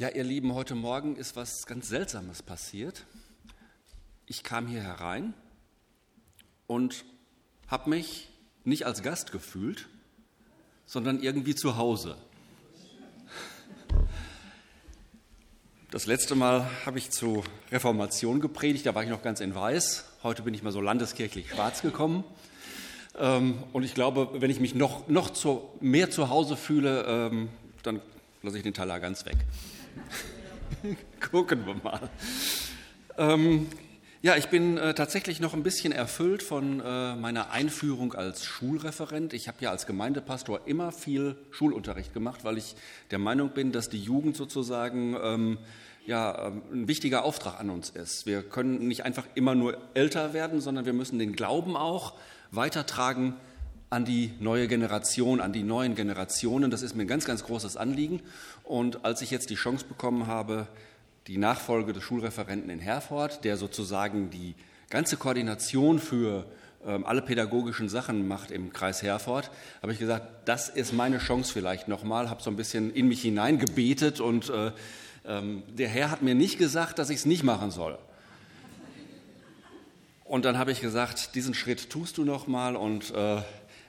Ja, ihr Lieben, heute Morgen ist was ganz Seltsames passiert. Ich kam hier herein und habe mich nicht als Gast gefühlt, sondern irgendwie zu Hause. Das letzte Mal habe ich zu Reformation gepredigt, da war ich noch ganz in Weiß. Heute bin ich mal so landeskirchlich schwarz gekommen. Ähm, und ich glaube, wenn ich mich noch, noch zu, mehr zu Hause fühle, ähm, dann lasse ich den Taler ganz weg. Gucken wir mal. Ähm, ja, ich bin äh, tatsächlich noch ein bisschen erfüllt von äh, meiner Einführung als Schulreferent. Ich habe ja als Gemeindepastor immer viel Schulunterricht gemacht, weil ich der Meinung bin, dass die Jugend sozusagen ähm, ja, ähm, ein wichtiger Auftrag an uns ist. Wir können nicht einfach immer nur älter werden, sondern wir müssen den Glauben auch weitertragen an die neue Generation, an die neuen Generationen. Das ist mir ein ganz, ganz großes Anliegen. Und als ich jetzt die Chance bekommen habe, die Nachfolge des Schulreferenten in Herford, der sozusagen die ganze Koordination für ähm, alle pädagogischen Sachen macht im Kreis Herford, habe ich gesagt, das ist meine Chance vielleicht nochmal, habe so ein bisschen in mich hineingebetet und äh, ähm, der Herr hat mir nicht gesagt, dass ich es nicht machen soll. Und dann habe ich gesagt, diesen Schritt tust du nochmal und äh,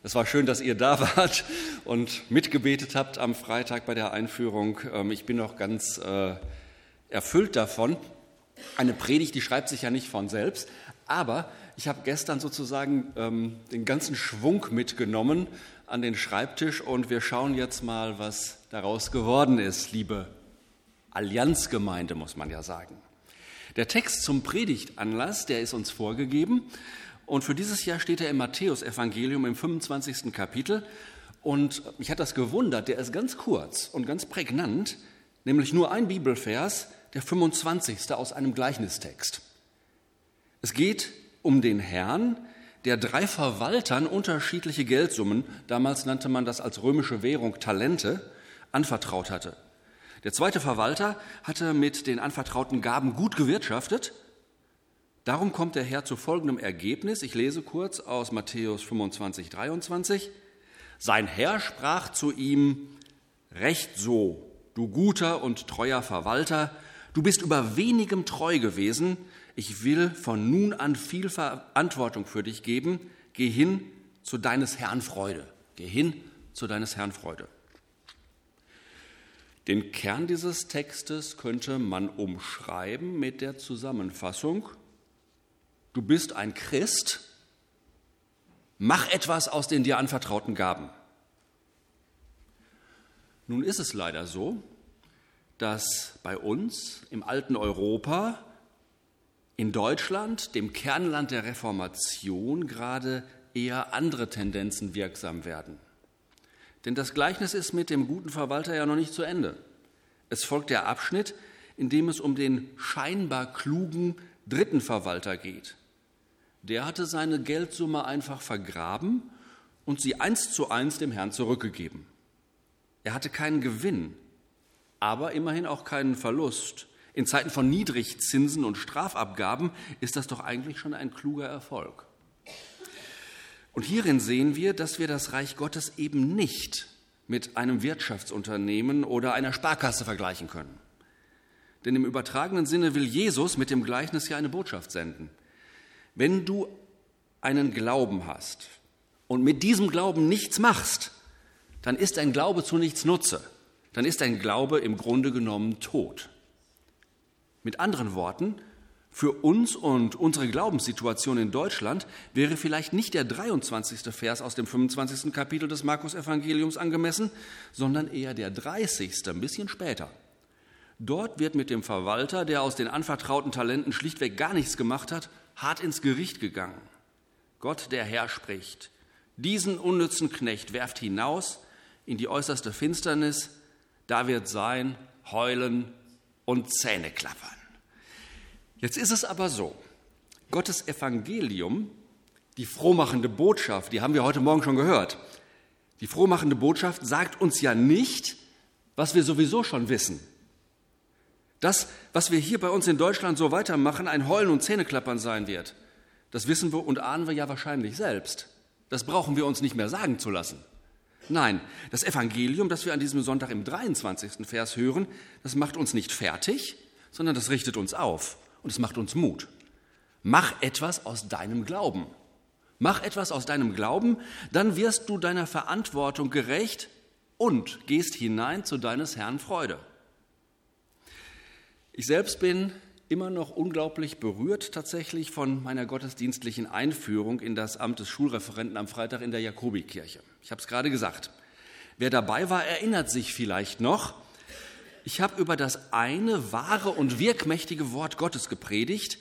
es war schön, dass ihr da wart und mitgebetet habt am Freitag bei der Einführung. Ähm, ich bin noch ganz äh, erfüllt davon. Eine Predigt, die schreibt sich ja nicht von selbst, aber ich habe gestern sozusagen ähm, den ganzen Schwung mitgenommen an den Schreibtisch und wir schauen jetzt mal, was daraus geworden ist, liebe Allianzgemeinde, muss man ja sagen. Der Text zum Predigtanlass, der ist uns vorgegeben und für dieses Jahr steht er im Matthäusevangelium im 25. Kapitel. Und mich hat das gewundert, der ist ganz kurz und ganz prägnant, nämlich nur ein Bibelvers, der 25. aus einem Gleichnistext. Es geht um den Herrn, der drei Verwaltern unterschiedliche Geldsummen, damals nannte man das als römische Währung Talente, anvertraut hatte. Der zweite Verwalter hatte mit den anvertrauten Gaben gut gewirtschaftet Darum kommt der Herr zu folgendem Ergebnis. Ich lese kurz aus Matthäus 25, 23. Sein Herr sprach zu ihm, Recht so, du guter und treuer Verwalter, du bist über wenigem treu gewesen, ich will von nun an viel Verantwortung für dich geben, geh hin zu deines Herrn Freude. Geh hin zu deines Herrn Freude. Den Kern dieses Textes könnte man umschreiben mit der Zusammenfassung, du bist ein Christ, mach etwas aus den dir anvertrauten Gaben. Nun ist es leider so, dass bei uns im alten Europa, in Deutschland, dem Kernland der Reformation, gerade eher andere Tendenzen wirksam werden. Denn das Gleichnis ist mit dem guten Verwalter ja noch nicht zu Ende. Es folgt der Abschnitt, in dem es um den scheinbar klugen dritten Verwalter geht. Der hatte seine Geldsumme einfach vergraben und sie eins zu eins dem Herrn zurückgegeben. Er hatte keinen Gewinn, aber immerhin auch keinen Verlust. In Zeiten von Niedrigzinsen und Strafabgaben ist das doch eigentlich schon ein kluger Erfolg. Und hierin sehen wir, dass wir das Reich Gottes eben nicht mit einem Wirtschaftsunternehmen oder einer Sparkasse vergleichen können. Denn im übertragenen Sinne will Jesus mit dem Gleichnis ja eine Botschaft senden. Wenn du einen Glauben hast und mit diesem Glauben nichts machst, dann ist dein Glaube zu nichts Nutze. Dann ist dein Glaube im Grunde genommen tot. Mit anderen Worten, für uns und unsere Glaubenssituation in Deutschland wäre vielleicht nicht der 23. Vers aus dem 25. Kapitel des Markus Evangeliums angemessen, sondern eher der 30. ein bisschen später. Dort wird mit dem Verwalter, der aus den anvertrauten Talenten schlichtweg gar nichts gemacht hat, hart ins Gericht gegangen. Gott, der Herr, spricht, diesen unnützen Knecht werft hinaus in die äußerste Finsternis, da wird sein Heulen und Zähneklappern. Jetzt ist es aber so, Gottes Evangelium, die frohmachende Botschaft, die haben wir heute Morgen schon gehört, die frohmachende Botschaft sagt uns ja nicht, was wir sowieso schon wissen. Das, was wir hier bei uns in Deutschland so weitermachen, ein Heulen und Zähneklappern sein wird, das wissen wir und ahnen wir ja wahrscheinlich selbst. Das brauchen wir uns nicht mehr sagen zu lassen. Nein, das Evangelium, das wir an diesem Sonntag im 23. Vers hören, das macht uns nicht fertig, sondern das richtet uns auf und es macht uns Mut. Mach etwas aus deinem Glauben. Mach etwas aus deinem Glauben, dann wirst du deiner Verantwortung gerecht und gehst hinein zu deines Herrn Freude. Ich selbst bin immer noch unglaublich berührt tatsächlich von meiner gottesdienstlichen Einführung in das Amt des Schulreferenten am Freitag in der Jakobikirche. Ich habe es gerade gesagt. Wer dabei war, erinnert sich vielleicht noch. Ich habe über das eine wahre und wirkmächtige Wort Gottes gepredigt,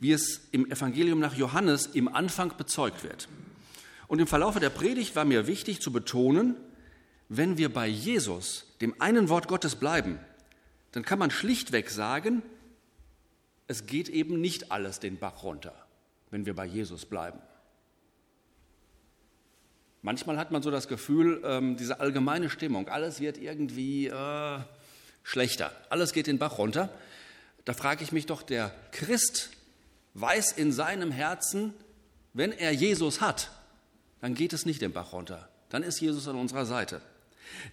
wie es im Evangelium nach Johannes im Anfang bezeugt wird. Und im Verlauf der Predigt war mir wichtig zu betonen, wenn wir bei Jesus, dem einen Wort Gottes bleiben, dann kann man schlichtweg sagen, es geht eben nicht alles den Bach runter, wenn wir bei Jesus bleiben. Manchmal hat man so das Gefühl, ähm, diese allgemeine Stimmung, alles wird irgendwie äh, schlechter, alles geht den Bach runter. Da frage ich mich doch, der Christ weiß in seinem Herzen, wenn er Jesus hat, dann geht es nicht den Bach runter. Dann ist Jesus an unserer Seite.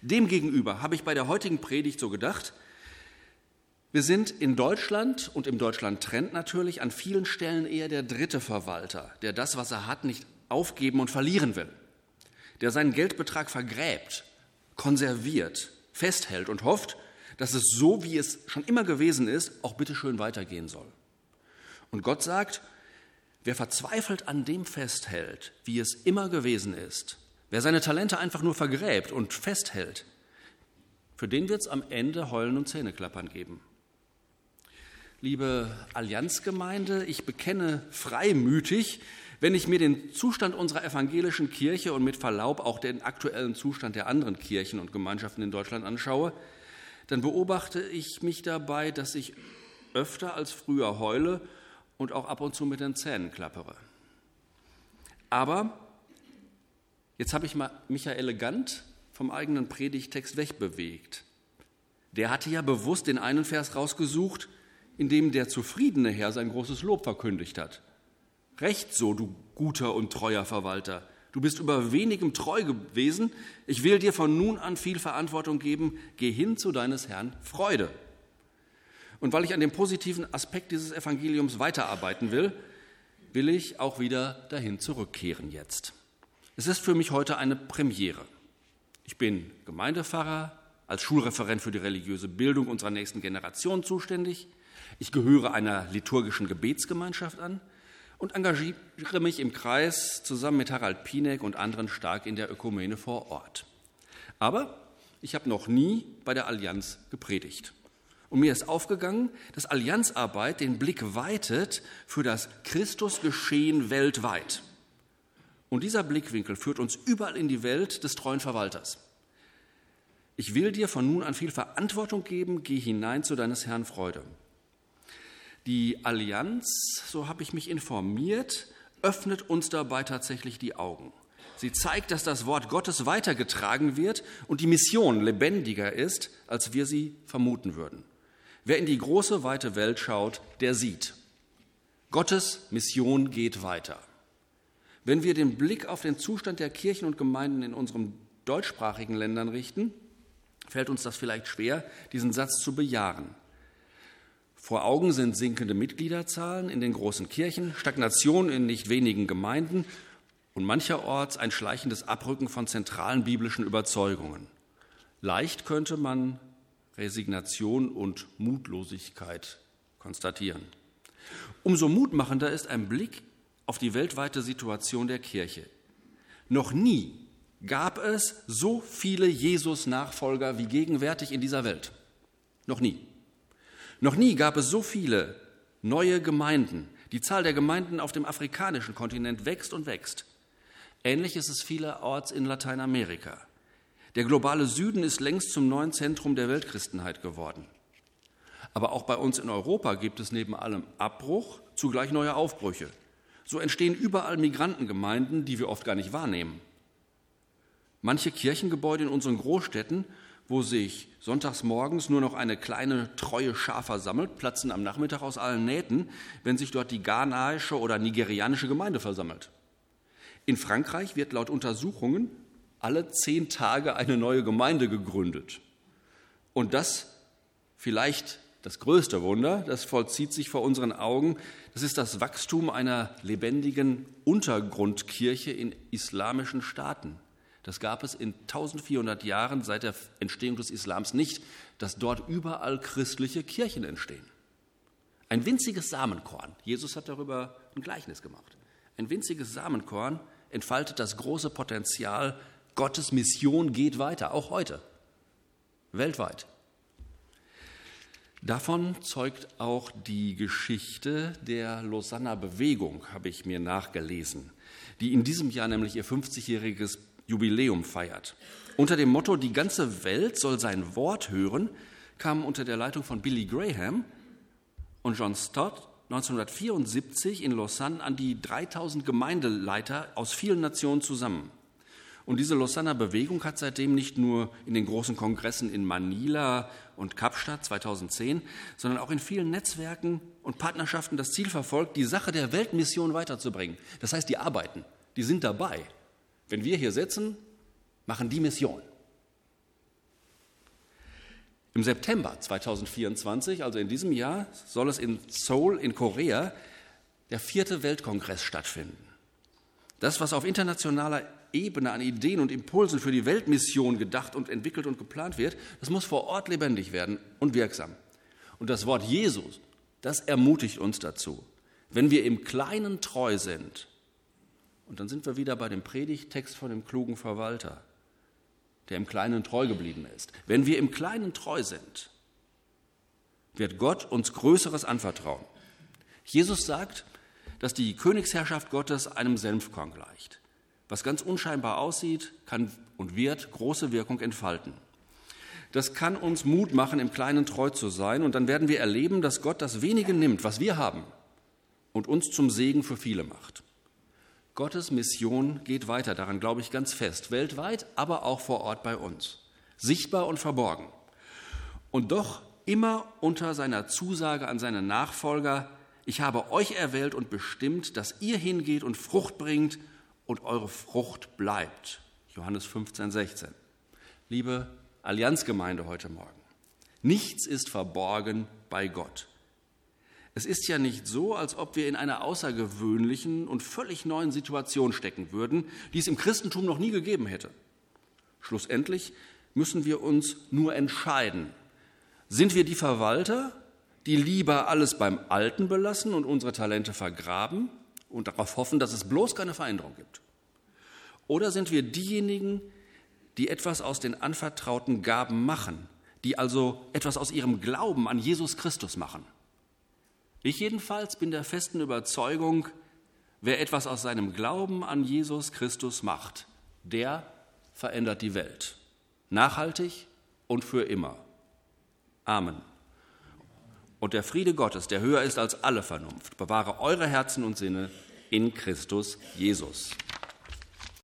Demgegenüber habe ich bei der heutigen Predigt so gedacht, wir sind in Deutschland und im Deutschland-Trend natürlich an vielen Stellen eher der dritte Verwalter, der das, was er hat, nicht aufgeben und verlieren will, der seinen Geldbetrag vergräbt, konserviert, festhält und hofft, dass es so, wie es schon immer gewesen ist, auch bitteschön weitergehen soll. Und Gott sagt, wer verzweifelt an dem festhält, wie es immer gewesen ist, wer seine Talente einfach nur vergräbt und festhält, für den wird es am Ende Heulen und Zähneklappern geben liebe Allianzgemeinde, ich bekenne freimütig, wenn ich mir den Zustand unserer evangelischen Kirche und mit Verlaub auch den aktuellen Zustand der anderen Kirchen und Gemeinschaften in Deutschland anschaue, dann beobachte ich mich dabei, dass ich öfter als früher heule und auch ab und zu mit den Zähnen klappere. Aber jetzt habe ich mich ja elegant vom eigenen Predigtext wegbewegt. Der hatte ja bewusst den einen Vers rausgesucht, in dem der zufriedene Herr sein großes Lob verkündigt hat. Recht so, du guter und treuer Verwalter. Du bist über wenigem treu gewesen. Ich will dir von nun an viel Verantwortung geben. Geh hin zu deines Herrn Freude. Und weil ich an dem positiven Aspekt dieses Evangeliums weiterarbeiten will, will ich auch wieder dahin zurückkehren jetzt. Es ist für mich heute eine Premiere. Ich bin Gemeindepfarrer, als Schulreferent für die religiöse Bildung unserer nächsten Generation zuständig. Ich gehöre einer liturgischen Gebetsgemeinschaft an und engagiere mich im Kreis zusammen mit Harald Pienek und anderen stark in der Ökumene vor Ort. Aber ich habe noch nie bei der Allianz gepredigt. Und mir ist aufgegangen, dass Allianzarbeit den Blick weitet für das Christusgeschehen weltweit. Und dieser Blickwinkel führt uns überall in die Welt des treuen Verwalters. Ich will dir von nun an viel Verantwortung geben, geh hinein zu deines Herrn Freude. Die Allianz, so habe ich mich informiert, öffnet uns dabei tatsächlich die Augen. Sie zeigt, dass das Wort Gottes weitergetragen wird und die Mission lebendiger ist, als wir sie vermuten würden. Wer in die große, weite Welt schaut, der sieht. Gottes Mission geht weiter. Wenn wir den Blick auf den Zustand der Kirchen und Gemeinden in unseren deutschsprachigen Ländern richten, fällt uns das vielleicht schwer, diesen Satz zu bejahen. Vor Augen sind sinkende Mitgliederzahlen in den großen Kirchen, Stagnation in nicht wenigen Gemeinden und mancherorts ein schleichendes Abrücken von zentralen biblischen Überzeugungen. Leicht könnte man Resignation und Mutlosigkeit konstatieren. Umso mutmachender ist ein Blick auf die weltweite Situation der Kirche. Noch nie gab es so viele Jesus-Nachfolger wie gegenwärtig in dieser Welt. Noch nie. Noch nie gab es so viele neue Gemeinden. Die Zahl der Gemeinden auf dem afrikanischen Kontinent wächst und wächst. Ähnlich ist es vielerorts in Lateinamerika. Der globale Süden ist längst zum neuen Zentrum der Weltchristenheit geworden. Aber auch bei uns in Europa gibt es neben allem Abbruch zugleich neue Aufbrüche. So entstehen überall Migrantengemeinden, die wir oft gar nicht wahrnehmen. Manche Kirchengebäude in unseren Großstädten wo sich sonntags morgens nur noch eine kleine treue Schar versammelt, platzen am Nachmittag aus allen Nähten, wenn sich dort die ghanaische oder nigerianische Gemeinde versammelt. In Frankreich wird laut Untersuchungen alle zehn Tage eine neue Gemeinde gegründet. Und das vielleicht das größte Wunder, das vollzieht sich vor unseren Augen, das ist das Wachstum einer lebendigen Untergrundkirche in islamischen Staaten. Das gab es in 1400 Jahren seit der Entstehung des Islams nicht, dass dort überall christliche Kirchen entstehen. Ein winziges Samenkorn, Jesus hat darüber ein Gleichnis gemacht, ein winziges Samenkorn entfaltet das große Potenzial, Gottes Mission geht weiter, auch heute, weltweit. Davon zeugt auch die Geschichte der Lausanner Bewegung, habe ich mir nachgelesen, die in diesem Jahr nämlich ihr 50-jähriges Jubiläum feiert. Unter dem Motto Die ganze Welt soll sein Wort hören, kamen unter der Leitung von Billy Graham und John Stott 1974 in Lausanne an die 3000 Gemeindeleiter aus vielen Nationen zusammen. Und diese Lausanner Bewegung hat seitdem nicht nur in den großen Kongressen in Manila und Kapstadt 2010, sondern auch in vielen Netzwerken und Partnerschaften das Ziel verfolgt, die Sache der Weltmission weiterzubringen. Das heißt, die arbeiten, die sind dabei. Wenn wir hier sitzen, machen die Mission. Im September 2024, also in diesem Jahr, soll es in Seoul in Korea der vierte Weltkongress stattfinden. Das, was auf internationaler Ebene an Ideen und Impulsen für die Weltmission gedacht und entwickelt und geplant wird, das muss vor Ort lebendig werden und wirksam. Und das Wort Jesus, das ermutigt uns dazu. Wenn wir im Kleinen treu sind, und dann sind wir wieder bei dem Predigtext von dem klugen Verwalter, der im Kleinen treu geblieben ist. Wenn wir im Kleinen treu sind, wird Gott uns Größeres anvertrauen. Jesus sagt, dass die Königsherrschaft Gottes einem Senfkorn gleicht. Was ganz unscheinbar aussieht, kann und wird große Wirkung entfalten. Das kann uns Mut machen, im Kleinen treu zu sein, und dann werden wir erleben, dass Gott das wenige nimmt, was wir haben, und uns zum Segen für viele macht. Gottes Mission geht weiter, daran glaube ich ganz fest, weltweit, aber auch vor Ort bei uns, sichtbar und verborgen. Und doch immer unter seiner Zusage an seine Nachfolger, ich habe euch erwählt und bestimmt, dass ihr hingeht und Frucht bringt und eure Frucht bleibt. Johannes 15, 16. Liebe Allianzgemeinde heute Morgen, nichts ist verborgen bei Gott. Es ist ja nicht so, als ob wir in einer außergewöhnlichen und völlig neuen Situation stecken würden, die es im Christentum noch nie gegeben hätte. Schlussendlich müssen wir uns nur entscheiden. Sind wir die Verwalter, die lieber alles beim Alten belassen und unsere Talente vergraben? und darauf hoffen, dass es bloß keine Veränderung gibt? Oder sind wir diejenigen, die etwas aus den anvertrauten Gaben machen, die also etwas aus ihrem Glauben an Jesus Christus machen? Ich jedenfalls bin der festen Überzeugung, wer etwas aus seinem Glauben an Jesus Christus macht, der verändert die Welt. Nachhaltig und für immer. Amen. Und der Friede Gottes, der höher ist als alle Vernunft, bewahre eure Herzen und Sinne in Christus Jesus.